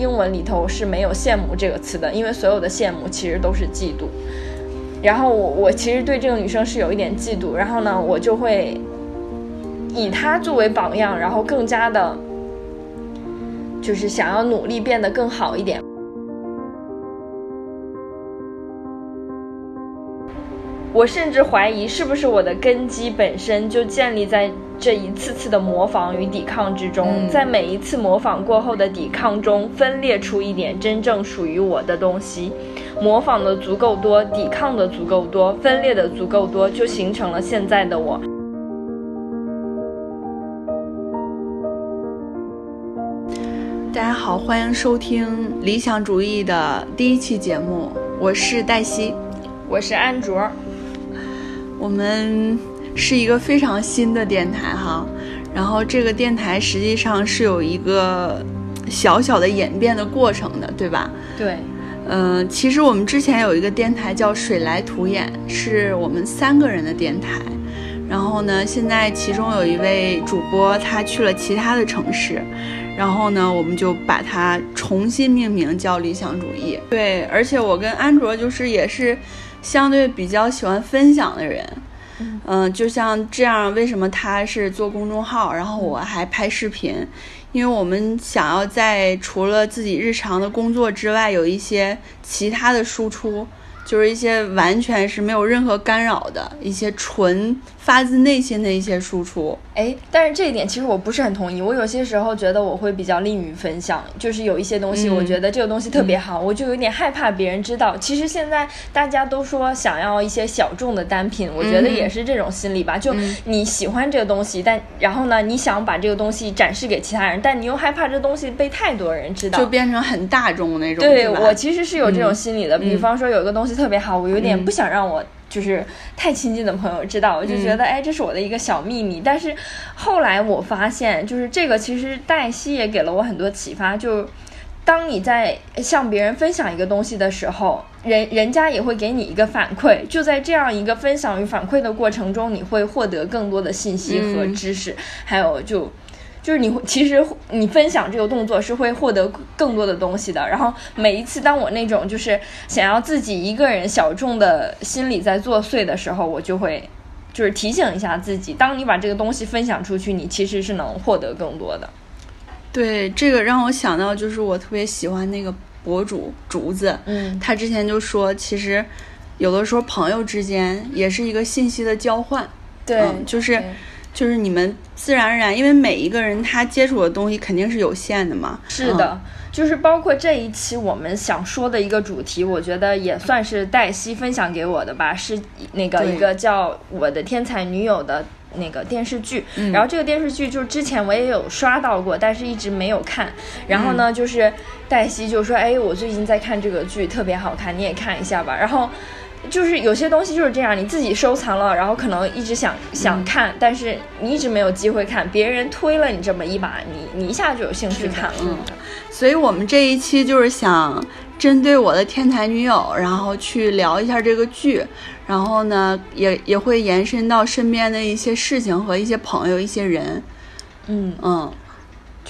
英文里头是没有羡慕这个词的，因为所有的羡慕其实都是嫉妒。然后我我其实对这个女生是有一点嫉妒，然后呢，我就会以她作为榜样，然后更加的，就是想要努力变得更好一点。我甚至怀疑，是不是我的根基本身就建立在这一次次的模仿与抵抗之中，在每一次模仿过后的抵抗中，分裂出一点真正属于我的东西。模仿的足够多，抵抗的足够多，分裂的足够多，就形成了现在的我。大家好，欢迎收听理想主义的第一期节目，我是黛西，我是安卓。我们是一个非常新的电台哈，然后这个电台实际上是有一个小小的演变的过程的，对吧？对。嗯，其实我们之前有一个电台叫水来土掩，是我们三个人的电台。然后呢，现在其中有一位主播他去了其他的城市，然后呢，我们就把它重新命名叫理想主义。对，而且我跟安卓就是也是相对比较喜欢分享的人。嗯，就像这样，为什么他是做公众号，然后我还拍视频？因为我们想要在除了自己日常的工作之外，有一些其他的输出。就是一些完全是没有任何干扰的一些纯发自内心的一些输出。哎，但是这一点其实我不是很同意。我有些时候觉得我会比较吝于分享，就是有一些东西，我觉得这个东西特别好，我就有点害怕别人知道。其实现在大家都说想要一些小众的单品，我觉得也是这种心理吧。就你喜欢这个东西，但然后呢，你想把这个东西展示给其他人，但你又害怕这东西被太多人知道，就变成很大众那种。对我其实是有这种心理的。比方说有一个东西。特别好，我有点不想让我就是太亲近的朋友知道，我就觉得哎，这是我的一个小秘密。但是后来我发现，就是这个其实黛西也给了我很多启发。就当你在向别人分享一个东西的时候，人人家也会给你一个反馈。就在这样一个分享与反馈的过程中，你会获得更多的信息和知识，还有就。就是你会，其实你分享这个动作是会获得更多的东西的。然后每一次当我那种就是想要自己一个人小众的心理在作祟的时候，我就会就是提醒一下自己：，当你把这个东西分享出去，你其实是能获得更多的。对，这个让我想到就是我特别喜欢那个博主竹子，嗯，他之前就说，其实有的时候朋友之间也是一个信息的交换，对，就是。就是你们自然而然，因为每一个人他接触的东西肯定是有限的嘛。是的，就是包括这一期我们想说的一个主题，我觉得也算是黛西分享给我的吧，是那个一个叫《我的天才女友》的那个电视剧。然后这个电视剧就是之前我也有刷到过，但是一直没有看。然后呢，就是黛西就说：“哎，我最近在看这个剧，特别好看，你也看一下吧。”然后。就是有些东西就是这样，你自己收藏了，然后可能一直想想看，但是你一直没有机会看，别人推了你这么一把，你你一下就有兴趣看了。嗯，所以我们这一期就是想针对我的天才女友，然后去聊一下这个剧，然后呢，也也会延伸到身边的一些事情和一些朋友、一些人。嗯嗯。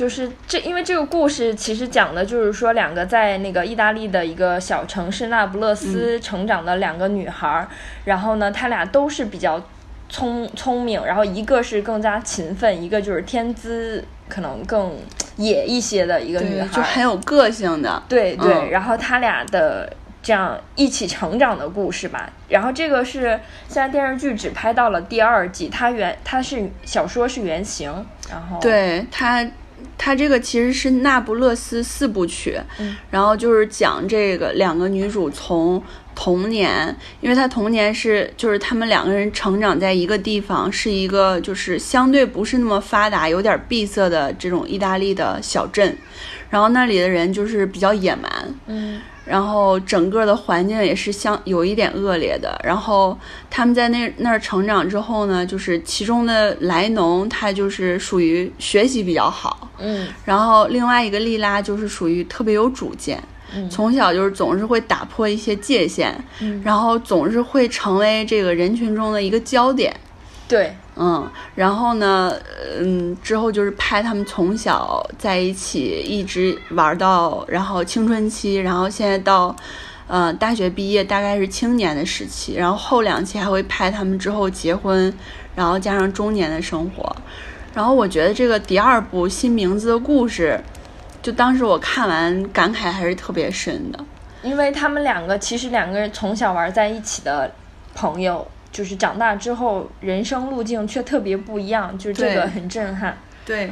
就是这，因为这个故事其实讲的就是说，两个在那个意大利的一个小城市那不勒斯成长的两个女孩儿，然后呢，她俩都是比较聪聪明，然后一个是更加勤奋，一个就是天资可能更野一些的一个女孩，就很有个性的。对对，然后她俩的这样一起成长的故事吧。然后这个是现在电视剧只拍到了第二季，它原它是小说是原型，然后对它。它这个其实是那不勒斯四部曲，然后就是讲这个两个女主从童年，因为她童年是就是她们两个人成长在一个地方，是一个就是相对不是那么发达、有点闭塞的这种意大利的小镇，然后那里的人就是比较野蛮，嗯。然后整个的环境也是相有一点恶劣的。然后他们在那那儿成长之后呢，就是其中的莱农，他就是属于学习比较好，嗯。然后另外一个莉拉就是属于特别有主见，从小就是总是会打破一些界限，嗯然后总是会成为这个人群中的一个焦点。对，嗯，然后呢，嗯，之后就是拍他们从小在一起，一直玩到然后青春期，然后现在到，呃，大学毕业，大概是青年的时期，然后后两期还会拍他们之后结婚，然后加上中年的生活。然后我觉得这个第二部新名字的故事，就当时我看完感慨还是特别深的，因为他们两个其实两个人从小玩在一起的朋友。就是长大之后，人生路径却特别不一样，就是这个很震撼。对，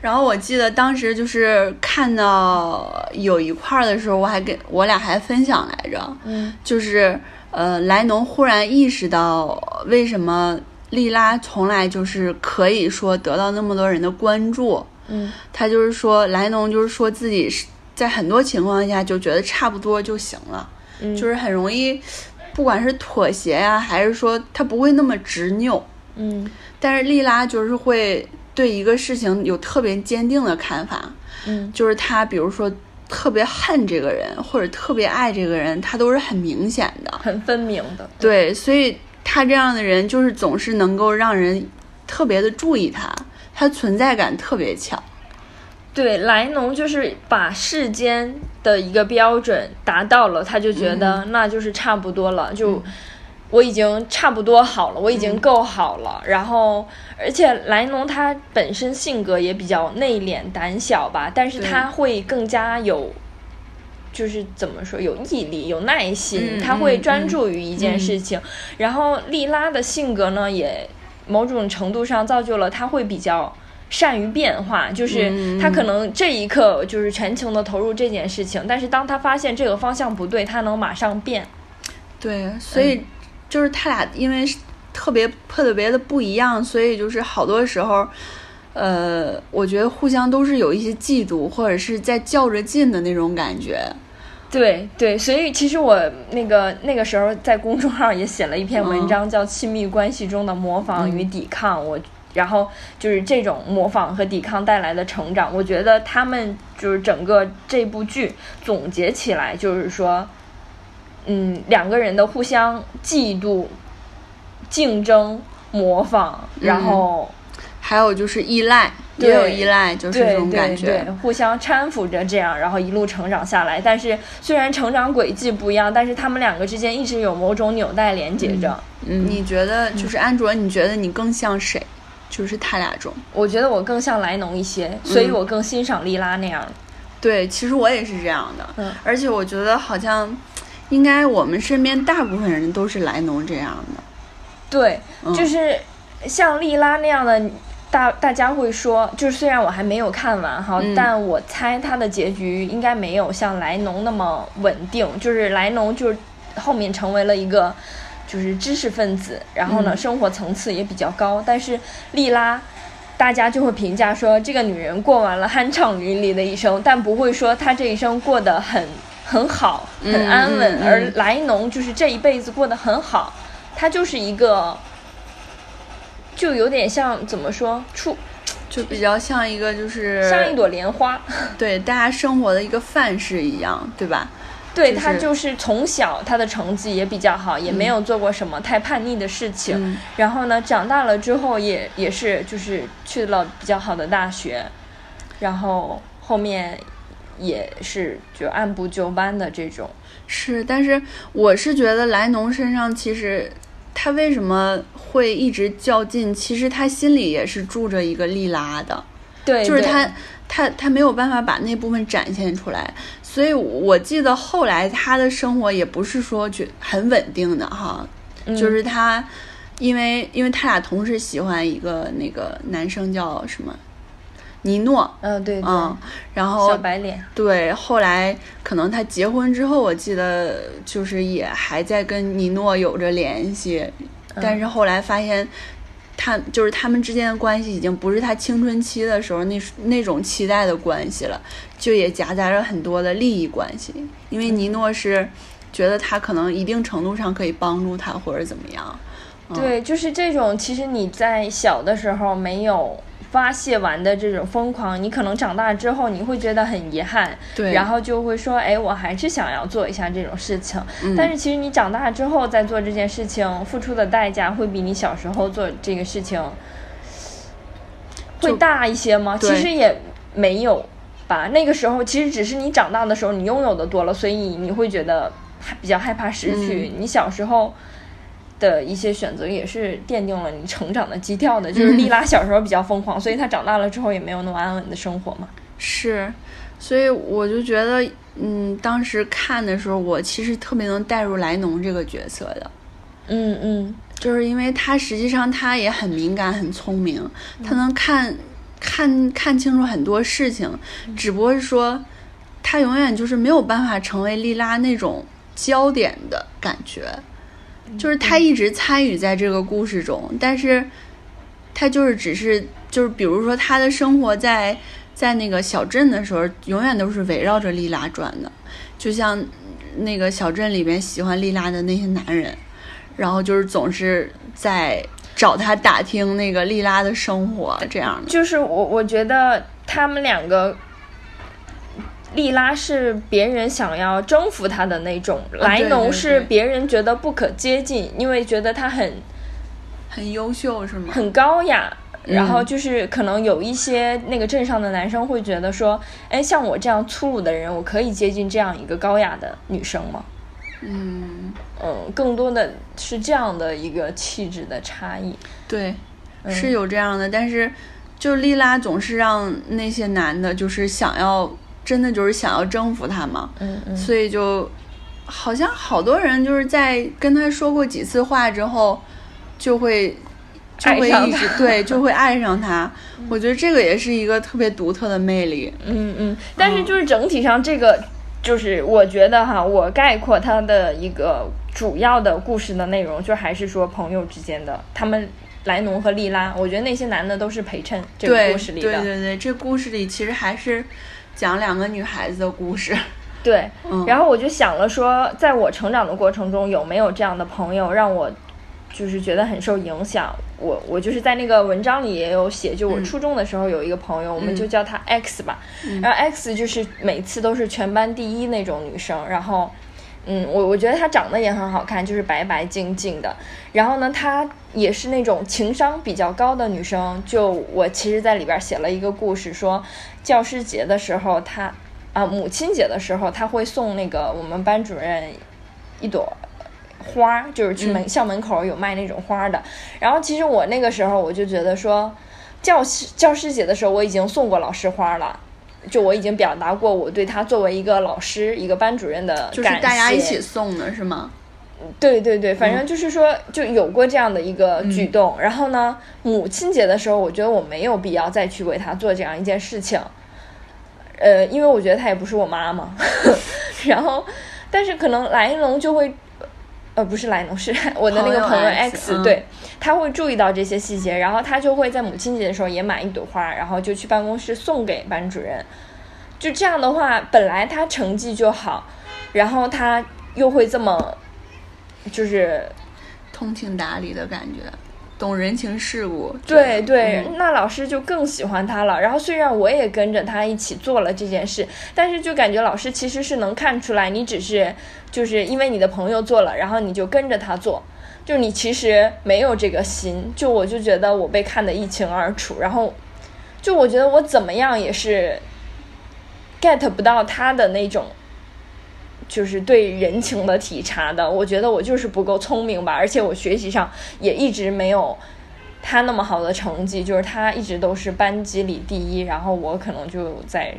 然后我记得当时就是看到有一块儿的时候，我还跟我俩还分享来着，嗯，就是呃，莱农忽然意识到为什么莉拉从来就是可以说得到那么多人的关注，嗯，他就是说莱农就是说自己是在很多情况下就觉得差不多就行了，嗯，就是很容易。不管是妥协呀，还是说他不会那么执拗，嗯，但是莉拉就是会对一个事情有特别坚定的看法，嗯，就是他比如说特别恨这个人或者特别爱这个人，他都是很明显的，很分明的，对，所以他这样的人就是总是能够让人特别的注意他，他存在感特别强。对，莱农就是把世间的一个标准达到了，他就觉得那就是差不多了，就我已经差不多好了，我已经够好了。然后，而且莱农他本身性格也比较内敛、胆小吧，但是他会更加有，就是怎么说，有毅力、有耐心，他会专注于一件事情。然后莉拉的性格呢，也某种程度上造就了他会比较。善于变化，就是他可能这一刻就是全情的投入这件事情，但是当他发现这个方向不对，他能马上变。对，所以就是他俩因为特别特别的不一样，所以就是好多时候，呃，我觉得互相都是有一些嫉妒或者是在较着劲的那种感觉。对对，所以其实我那个那个时候在公众号也写了一篇文章，叫《亲密关系中的模仿与抵抗》，我。然后就是这种模仿和抵抗带来的成长，我觉得他们就是整个这部剧总结起来就是说，嗯，两个人的互相嫉妒、竞争、模仿，然后还有就是依赖，也有依赖，就是这种感觉，互相搀扶着这样，然后一路成长下来。但是虽然成长轨迹不一样，但是他们两个之间一直有某种纽带连接着。嗯，你觉得就是安卓？你觉得你更像谁？就是他俩中，我觉得我更像莱农一些，所以我更欣赏莉拉那样的。对，其实我也是这样的。嗯，而且我觉得好像，应该我们身边大部分人都是莱农这样的。对，就是像莉拉那样的，大大家会说，就是虽然我还没有看完哈，但我猜他的结局应该没有像莱农那么稳定。就是莱农就是后面成为了一个。就是知识分子，然后呢，生活层次也比较高。但是莉拉，大家就会评价说，这个女人过完了酣畅淋漓的一生，但不会说她这一生过得很很好、很安稳。而莱农就是这一辈子过得很好，她就是一个，就有点像怎么说，处就比较像一个就是像一朵莲花，对大家生活的一个范式一样，对吧？对他就是从小他的成绩也比较好，也没有做过什么太叛逆的事情。然后呢，长大了之后也也是就是去了比较好的大学，然后后面也是就按部就班的这种。是，但是我是觉得莱农身上其实他为什么会一直较劲？其实他心里也是住着一个利拉的，对，就是他他他没有办法把那部分展现出来。所以，我记得后来他的生活也不是说觉很稳定的哈，就是他，因为因为他俩同时喜欢一个那个男生叫什么，尼诺，嗯对，嗯，然后小白脸，对，后来可能他结婚之后，我记得就是也还在跟尼诺有着联系，但是后来发现。他就是他们之间的关系已经不是他青春期的时候那那种期待的关系了，就也夹杂着很多的利益关系。因为尼诺是觉得他可能一定程度上可以帮助他或者怎么样。对，就是这种。其实你在小的时候没有发泄完的这种疯狂，你可能长大之后你会觉得很遗憾，对，然后就会说，哎，我还是想要做一下这种事情。嗯但是其实你长大之后再做这件事情，付出的代价会比你小时候做这个事情会大一些吗？其实也没有吧。那个时候其实只是你长大的时候你拥有的多了，所以你会觉得比较害怕失去。嗯你小时候。的一些选择也是奠定了你成长的基调的，就是莉拉小时候比较疯狂，所以她长大了之后也没有那么安稳的生活嘛。是，所以我就觉得，嗯，当时看的时候，我其实特别能带入莱农这个角色的，嗯嗯，就是因为他实际上他也很敏感、很聪明，他能看看看清楚很多事情，只不过是说他永远就是没有办法成为莉拉那种焦点的感觉。就是他一直参与在这个故事中，但是他就是只是就是比如说他的生活在在那个小镇的时候，永远都是围绕着莉拉转的，就像那个小镇里边喜欢莉拉的那些男人，然后就是总是在找他打听那个莉拉的生活这样的。就是我我觉得他们两个。莉拉是别人想要征服她的那种，莱农是别人觉得不可接近，因为觉得她很很优秀是吗？很高雅。嗯然后就是可能有一些那个镇上的男生会觉得说，哎，像我这样粗鲁的人，我可以接近这样一个高雅的女生吗？嗯，嗯，更多的是这样的一个气质的差异。对，嗯是有这样的，但是就莉拉总是让那些男的，就是想要真的就是想要征服他嘛，嗯嗯，所以就好像好多人就是在跟他说过几次话之后，就会就会爱上一直 对就会爱上他。我觉得这个也是一个特别独特的魅力。嗯嗯，但是就是整体上这个，就是我觉得哈，我概括它的一个主要的故事的内容，就还是说朋友之间的，他们莱农和莉拉，我觉得那些男的都是陪衬这个故事里的，对对对，这故事里其实还是讲两个女孩子的故事。对嗯然后我就想了说，在我成长的过程中，有没有这样的朋友让我就是觉得很受影响？我我就是在那个文章里也有写，就我嗯初中的时候有一个朋友，我们嗯就叫她 X 吧。嗯然后 X 就是每次都是全班第一那种女生，然后。嗯，我我觉得她长得也很好看，就是白白净净的。然后呢，她也是那种情商比较高的女生。就我其实在里边写了一个故事，说教师节的时候，她啊母亲节的时候，她会送那个我们班主任一朵花儿，就是去门、校门口有卖那种花的。然后其实我那个时候我就觉得说，教师教师节的时候我已经送过老师花了。就我已经表达过我对他作为一个老师、一个班主任的就是大家一起送的是吗？对对对，反正就是说，就有过这样的一个举动。然后呢，母亲节的时候，我觉得我没有必要再去为他做这样一件事情。呃，因为我觉得他也不是我妈嘛。然后，但是可能来龙就会，呃，不是莱农，是 我的那个朋友朋友 X，X，嗯对，他会注意到这些细节，然后他就会在母亲节的时候也买一朵花，然后就去办公室送给班主任。就这样的话，本来他成绩就好，然后他又会这么，就是通情达理的感觉，懂人情世故。对对，嗯那老师就更喜欢他了。然后虽然我也跟着他一起做了这件事，但是就感觉老师其实是能看出来，你只是就是因为你的朋友做了，然后你就跟着他做，就你其实没有这个心。就我就觉得我被看得一清二楚，然后就我觉得我怎么样也是 get 不到他的那种。就是对人情的体察的，我觉得我就是不够聪明吧，而且我学习上也一直没有他那么好的成绩，就是他一直都是班级里第一，然后我可能就在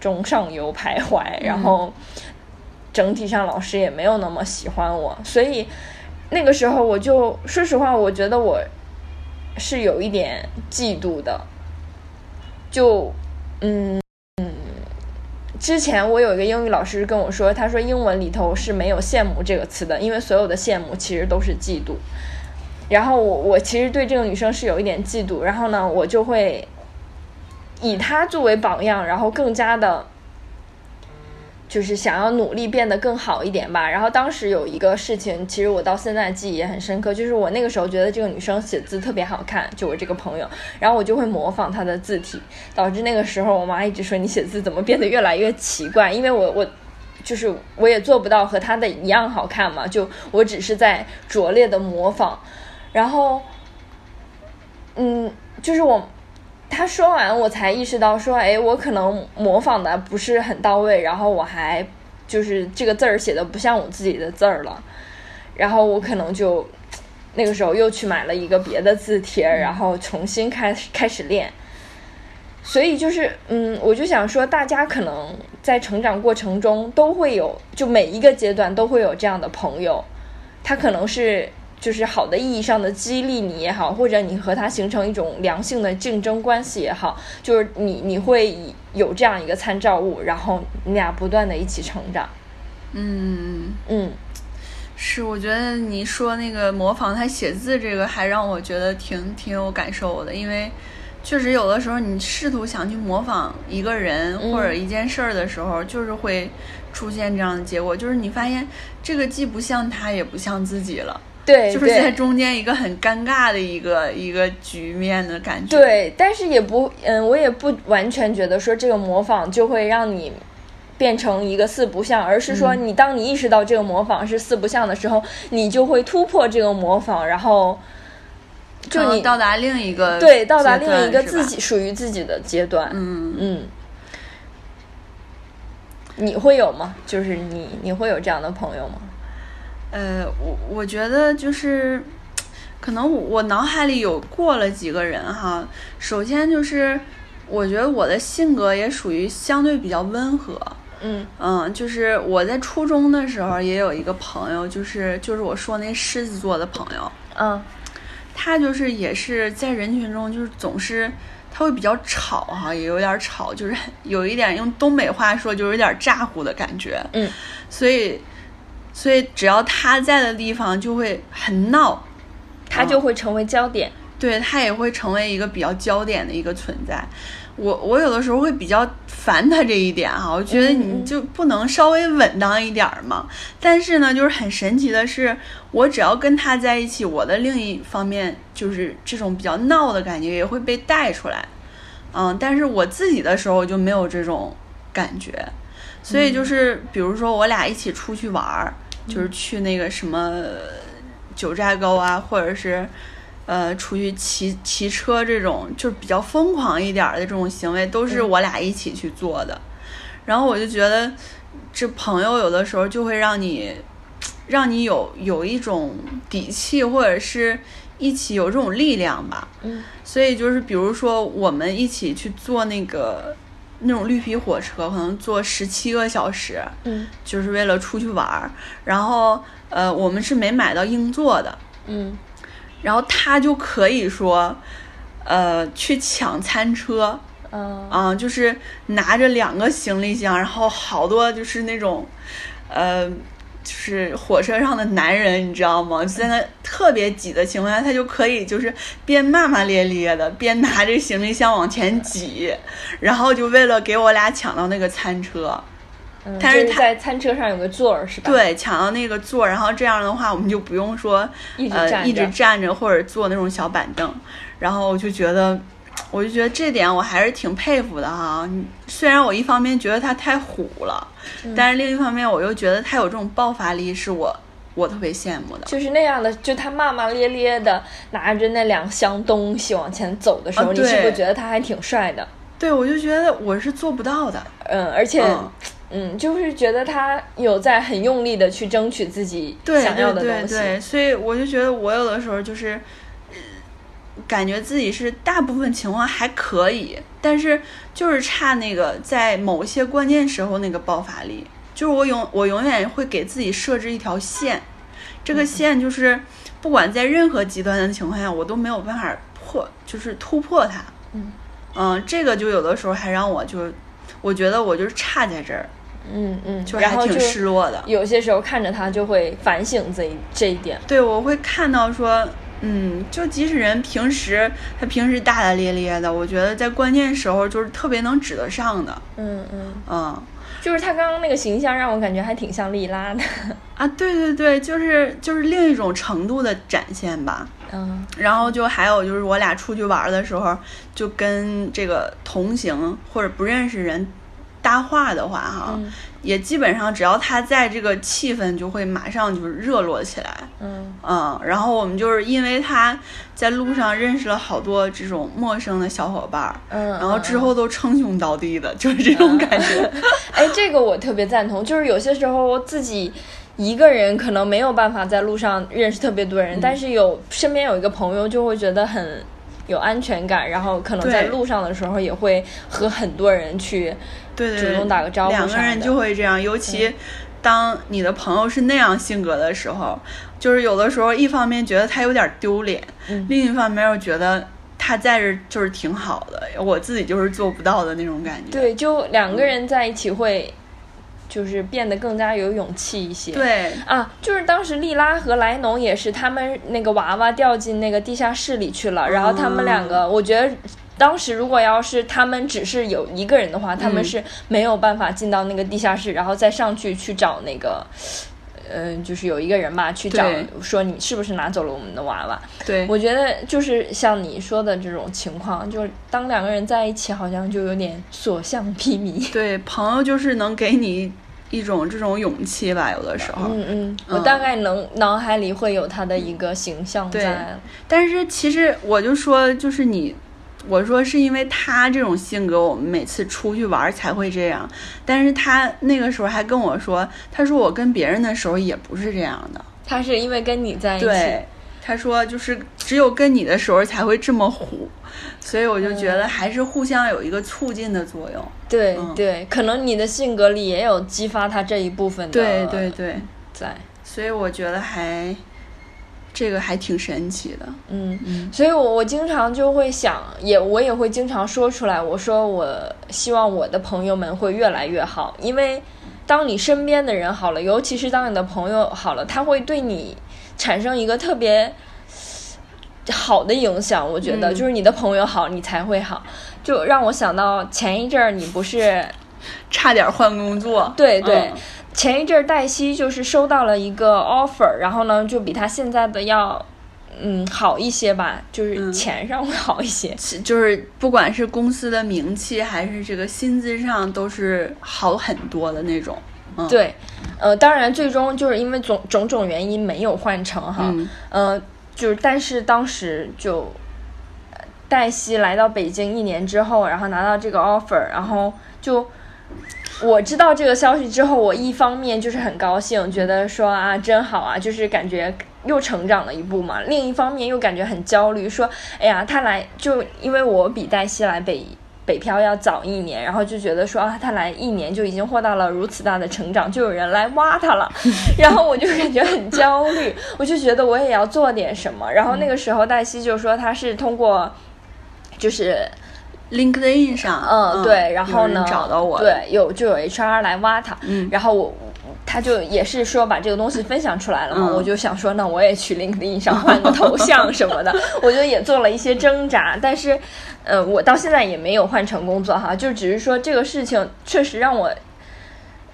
中上游徘徊，然后整体上老师也没有那么喜欢我，所以那个时候我就说实话，我觉得我是有一点嫉妒的，就嗯。之前我有一个英语老师跟我说，他说英文里头是没有羡慕这个词的，因为所有的羡慕其实都是嫉妒。然后我我其实对这个女生是有一点嫉妒，然后呢，我就会以她作为榜样，然后更加的就是想要努力变得更好一点吧。然后当时有一个事情，其实我到现在记忆也很深刻，就是我那个时候觉得这个女生写字特别好看，就我这个朋友，然后我就会模仿她的字体，导致那个时候我妈一直说你写字怎么变得越来越奇怪，因为我我就是我也做不到和她的一样好看嘛，就我只是在拙劣的模仿，然后，嗯，就是我。他说完，我才意识到说，哎，我可能模仿的不是很到位，然后我还就是这个字儿写的不像我自己的字儿了，然后我可能就那个时候又去买了一个别的字帖，然后重新开始开始练。所以就是，嗯，我就想说，大家可能在成长过程中都会有，就每一个阶段都会有这样的朋友，他可能是。就是好的意义上的激励你也好，或者你和他形成一种良性的竞争关系也好，就是你你会有这样一个参照物，然后你俩不断的一起成长。嗯嗯，是，我觉得你说那个模仿他写字这个，还让我觉得挺挺有感受的，因为确实有的时候你试图想去模仿一个人或者一件事儿的时候，就是会出现这样的结果，就是你发现这个既不像他，也不像自己了。对，就是在中间一个很尴尬的一个一个局面的感觉。对，但是也不，嗯，我也不完全觉得说这个模仿就会让你变成一个四不像，而是说你当你意识到这个模仿是四不像的时候，你就会突破这个模仿，然后就你到达另一个对，到达另一个自己属于自己的阶段。嗯嗯，你会有吗？就是你你会有这样的朋友吗？呃，我我觉得就是，可能我脑海里有过了几个人哈。首先就是，我觉得我的性格也属于相对比较温和。嗯嗯，就是我在初中的时候也有一个朋友，就是就是我说那狮子座的朋友。嗯，他就是也是在人群中就是总是他会比较吵哈，也有点吵，就是 有一点用东北话说就是有点咋呼的感觉。嗯，所以。所以只要他在的地方就会很闹，他就会成为焦点，对他也会成为一个比较焦点的一个存在。我我有的时候会比较烦他这一点哈，我觉得你就不能稍微稳当一点吗？但是呢，就是很神奇的是，我只要跟他在一起，我的另一方面就是这种比较闹的感觉也会被带出来，嗯，但是我自己的时候就没有这种感觉，所以就是比如说我俩一起出去玩儿。就是去那个什么九寨沟啊，或者是呃出去骑骑车这种，就是比较疯狂一点的这种行为，都是我俩一起去做的。然后我就觉得，这朋友有的时候就会让你，让你有有一种底气，或者是一起有这种力量吧。嗯。所以就是比如说，我们一起去做那个。那种绿皮火车可能坐十七个小时，嗯，就是为了出去玩儿。然后，呃，我们是没买到硬座的，嗯，然后他就可以说，呃，去抢餐车，嗯，啊，就是拿着两个行李箱，然后好多就是那种，呃。就是火车上的男人，你知道吗？就在那特别挤的情况下，他就可以就是边骂骂咧咧的，边拿着行李箱往前挤，然后就为了给我俩抢到那个餐车。嗯，但是在餐车上有个座儿是吧？对，抢到那个座儿，然后这样的话，我们就不用说呃一直站着或者坐那种小板凳，然后我就觉得。我就觉得这点我还是挺佩服的哈，虽然我一方面觉得他太虎了，但是另一方面我又觉得他有这种爆发力，是我我特别羡慕的。就是那样的，就他骂骂咧咧的拿着那两箱东西往前走的时候，你是不是觉得他还挺帅的？对，我就觉得我是做不到的。嗯，而且，嗯，就是觉得他有在很用力的去争取自己想要的东西。对对对，所以我就觉得我有的时候就是。感觉自己是大部分情况还可以，但是就是差那个在某些关键时候那个爆发力。就是我永我永远会给自己设置一条线，这个线就是不管在任何极端的情况下，我都没有办法破，就是突破它。嗯嗯，这个就有的时候还让我就我觉得我就是差在这儿。嗯嗯，就还挺失落的。有些时候看着他就会反省这一这一点。对，我会看到说。嗯，就即使人平时他平时大大咧咧的，我觉得在关键时候就是特别能指得上的。嗯嗯嗯，就是他刚刚那个形象让我感觉还挺像莉拉的 啊，对对对，就是就是另一种程度的展现吧。嗯，然后就还有就是我俩出去玩的时候，就跟这个同行或者不认识人搭话的话，哈，也基本上只要他在这个气氛就会马上就是热络起来。嗯嗯，然后我们就是因为他在路上认识了好多这种陌生的小伙伴，嗯，然后之后都称兄道弟的，就是这种感觉。哎，这个我特别赞同，就是有些时候自己。一个人可能没有办法在路上认识特别多人，但是有身边有一个朋友就会觉得很有安全感，然后可能在路上的时候也会和很多人去对主动打个招呼。两个人就会这样，尤其当你的朋友是那样性格的时候，就是有的时候一方面觉得他有点丢脸，另一方面又觉得他在这就是挺好的，我自己就是做不到的那种感觉。对，就两个人在一起会。就是变得更加有勇气一些。对啊，就是当时莉拉和莱农也是，他们那个娃娃掉进那个地下室里去了，然后他们两个，我觉得当时如果要是他们只是有一个人的话，他们是没有办法进到那个地下室，然后再上去去找那个，嗯，就是有一个人嘛，去找说你是不是拿走了我们的娃娃？对，我觉得就是像你说的这种情况，就是当两个人在一起，好像就有点所向披靡。对，朋友就是能给你。一种这种勇气吧，有的时候，嗯嗯，我大概能脑海里会有他的一个形象在。但是其实我就说，就是你，我说是因为他这种性格，我们每次出去玩才会这样。但是他那个时候还跟我说，他说我跟别人的时候也不是这样的。他是因为跟你在一起。对，他说就是只有跟你的时候才会这么虎。所以我就觉得还是互相有一个促进的作用。对对，可能你的性格里也有激发他这一部分的。对对对，在。所以我觉得还这个还挺神奇的。嗯嗯。所以我我经常就会想，也我也会经常说出来，我说我希望我的朋友们会越来越好，因为当你身边的人好了，尤其是当你的朋友好了，他会对你产生一个特别。好的影响，我觉得就是你的朋友好，你才会好。就让我想到前一阵儿，你不是差点换工作？对对，前一阵儿黛西就是收到了一个 offer，然后呢，就比他现在的要嗯好一些吧，就是钱上会好一些，就是不管是公司的名气还是这个薪资上都是好很多的那种。对，呃，当然最终就是因为种种种原因没有换成哈，呃。就是，但是当时就，黛西来到北京一年之后，然后拿到这个 offer，然后就我知道这个消息之后，我一方面就是很高兴，觉得说啊真好啊，就是感觉又成长了一步嘛；另一方面又感觉很焦虑，说哎呀，他来就因为我比黛西来北。北漂要早一年，然后就觉得说啊，他来一年就已经获到了如此大的成长，就有人来挖他了，然后我就感觉很焦虑，我就觉得我也要做点什么。然后那个时候黛西就说他是通过，就是 LinkedIn 上，嗯，对，然后呢找到我，对，有就有 HR 来挖他，嗯，然后我。他就也是说把这个东西分享出来了嘛，我就想说，那我也去 LinkedIn 上换个头像什么的，我觉得也做了一些挣扎，但是，呃，我到现在也没有换成工作哈，就只是说这个事情确实让我。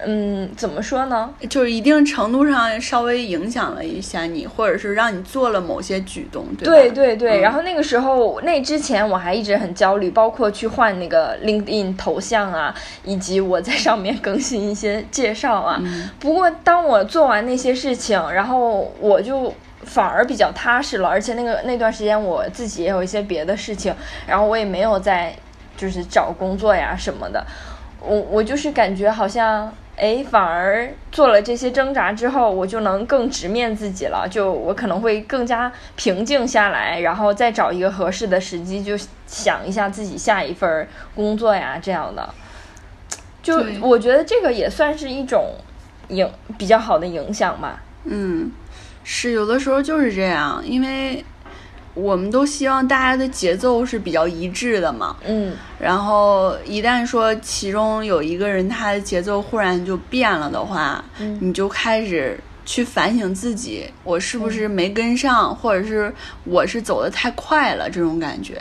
嗯，怎么说呢？就是一定程度上稍微影响了一下你，或者是让你做了某些举动，对对对。然后那个时候，那之前我还一直很焦虑，包括去换那个 LinkedIn 头像啊，以及我在上面更新一些介绍啊。不过当我做完那些事情，然后我就反而比较踏实了，而且那个那段时间我自己也有一些别的事情，然后我也没有在就是找工作呀什么的。我我就是感觉好像。哎，反而做了这些挣扎之后，我就能更直面自己了。就我可能会更加平静下来，然后再找一个合适的时机，就想一下自己下一份工作呀，这样的。就我觉得这个也算是一种影比较好的影响吧。嗯，是有的时候就是这样，因为。我们都希望大家的节奏是比较一致的嘛，嗯，然后一旦说其中有一个人他的节奏忽然就变了的话，嗯，你就开始去反省自己，我是不是没跟上，或者是我是走的太快了这种感觉。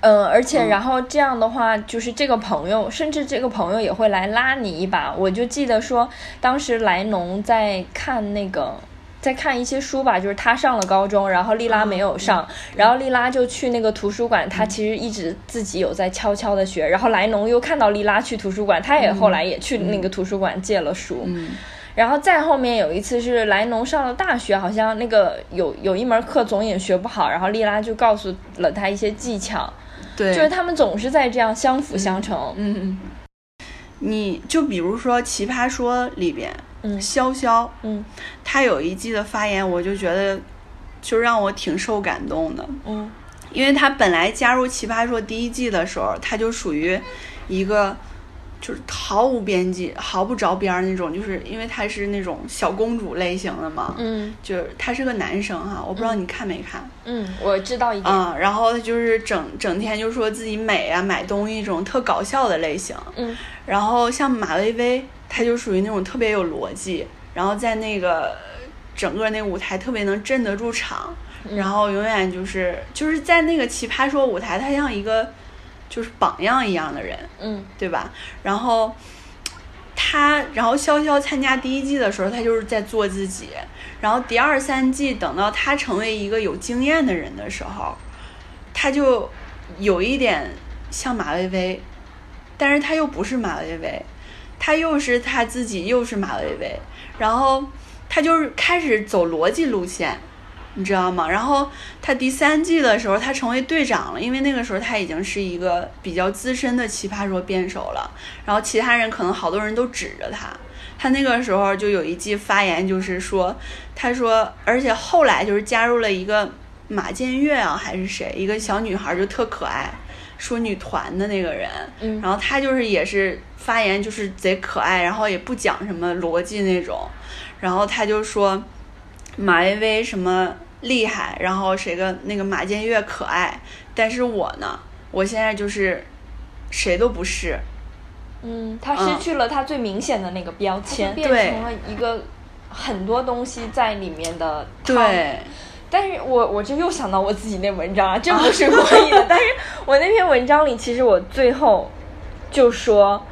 嗯，而且然后这样的话，就是这个朋友，甚至这个朋友也会来拉你一把。我就记得说，当时莱农在看那个，在看一些书吧，就是他上了高中，然后莉拉没有上，然后莉拉就去那个图书馆，他其实一直自己有在悄悄的学。然后莱农又看到莉拉去图书馆，他也后来也去那个图书馆借了书。然后再后面有一次是莱农上了大学，好像那个有有一门课总也学不好，然后莉拉就告诉了他一些技巧。对，就是他们总是在这样相辅相成。嗯，你就比如说《奇葩说》里边，嗯，潇潇，嗯，他有一季的发言，我就觉得就让我挺受感动的。嗯，因为他本来加入《奇葩说》第一季的时候，他就属于一个。就是毫无边际、毫不着边儿那种，就是因为他是那种小公主类型的嘛。嗯，就是他是个男生哈，我不知道你看没看。嗯，我知道一点。嗯，然后他就是整整天就说自己美啊，买东西这种特搞笑的类型。嗯，然后像马薇薇，她就属于那种特别有逻辑，然后在那个整个那舞台特别能镇得住场，然后永远就是就是在那个奇葩说舞台，他像一个。就是榜样一样的人，嗯，对吧？然后他，然后潇潇参加第一季的时候，他就是在做自己。然后第二三季等到他成为一个有经验的人的时候，他就有一点像马薇薇，但是他又不是马薇薇，他又是他自己，又是马薇薇。然后他就是开始走逻辑路线。你知道吗？然后他第三季的时候，他成为队长了，因为那个时候他已经是一个比较资深的奇葩说辩手了。然后其他人可能好多人都指着他，他那个时候就有一季发言，就是说，他说，而且后来就是加入了一个马建岳啊，还是谁，一个小女孩就特可爱，说女团的那个人。嗯。然后他就是也是发言就是贼可爱，然后也不讲什么逻辑那种。然后他就说，马薇薇什么。厉害，然后谁个那个马建岳可爱，但是我呢，我现在就是谁都不是。嗯，他失去了他最明显的那个标签，变成了一个很多东西在里面的。对。但是我我就又想到我自己那文章啊，这不是故意的。但是我那篇文章里，其实我最后就说，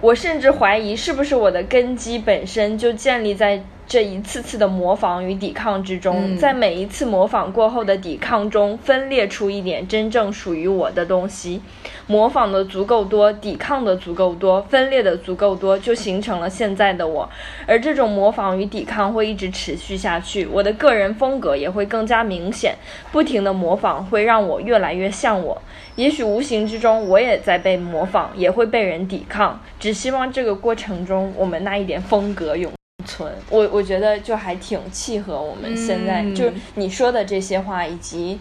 我甚至怀疑是不是我的根基本身就建立在。这一次次的模仿与抵抗之中，在每一次模仿过后的抵抗中，分裂出一点真正属于我的东西。模仿的足够多，抵抗的足够多，分裂的足够多，就形成了现在的我。而这种模仿与抵抗会一直持续下去，我的个人风格也会更加明显。不停的模仿会让我越来越像我。也许无形之中，我也在被模仿，也会被人抵抗。只希望这个过程中，我们那一点风格永。存我我觉得就还挺契合我们现在，就是你说的这些话，以及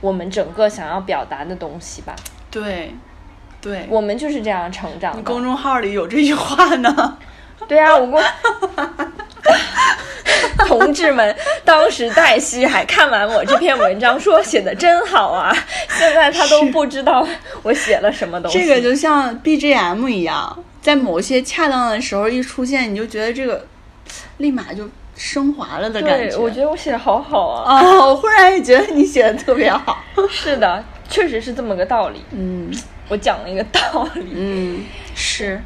我们整个想要表达的东西吧。对，对，我们就是这样成长。你公众号里有这句话呢？对啊，我公 同志们当时黛西还看完我这篇文章，说写的真好啊。现在他都不知道我写了什么东西。这个就像 BGM 一样，在某些恰当的时候一出现，你就觉得这个。立马就升华了的感觉，我觉得我写的好好啊！啊，我忽然也觉得你写的特别好。是的，确实是这么个道理。嗯，我讲了一个道理。嗯，是。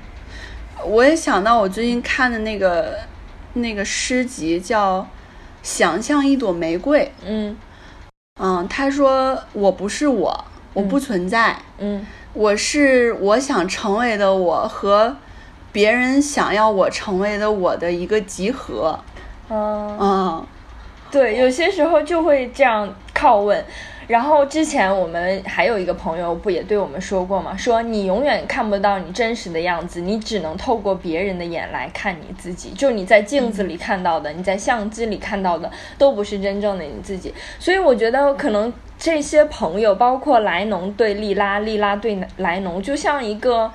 我也想到我最近看的那个那个诗集叫《想象一朵玫瑰》。嗯嗯，他说我不是我，我不存在。嗯，我是我想成为的我和。别人想要我成为的我的一个集合，嗯嗯，对，有些时候就会这样拷问。然后之前我们还有一个朋友不也对我们说过吗？说你永远看不到你真实的样子，你只能透过别人的眼来看你自己。就你在镜子里看到的，你在相机里看到的，都不是真正的你自己。所以我觉得可能这些朋友，包括莱农对利拉，利拉对莱农，就像一个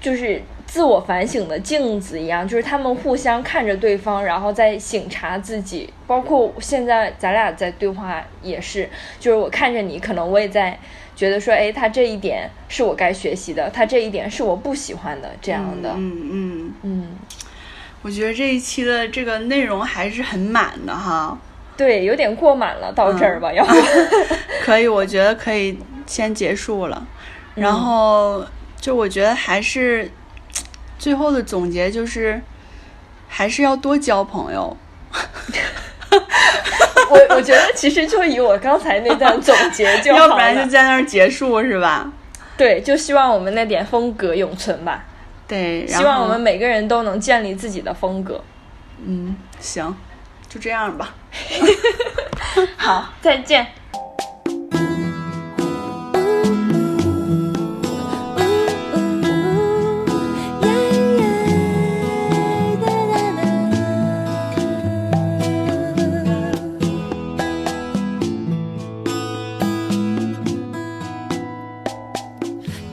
就是。自我反省的镜子一样，就是他们互相看着对方，然后再省察自己。包括现在咱俩在对话也是，就是我看着你，可能我也在觉得说，哎，他这一点是我该学习的，他这一点是我不喜欢的，这样的。嗯嗯嗯，我觉得这一期的这个内容还是很满的哈。对，有点过满了，到这儿吧，要不可以？我觉得可以先结束了。然后就我觉得还是最后的总结就是，还是要多交朋友。我我觉得其实就以我刚才那段总结就好要不然就在那儿结束是吧？对，就希望我们那点风格永存吧。对，希望我们每个人都能建立自己的风格。嗯，行，就这样吧。好，再见。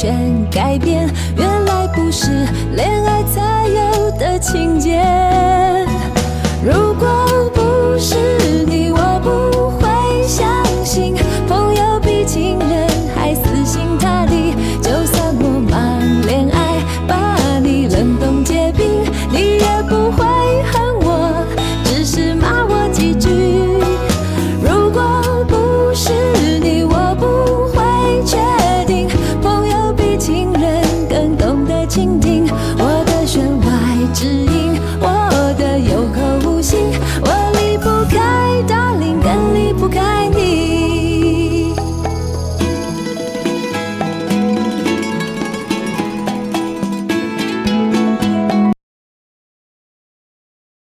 全改变，原来不是恋爱才有的情节。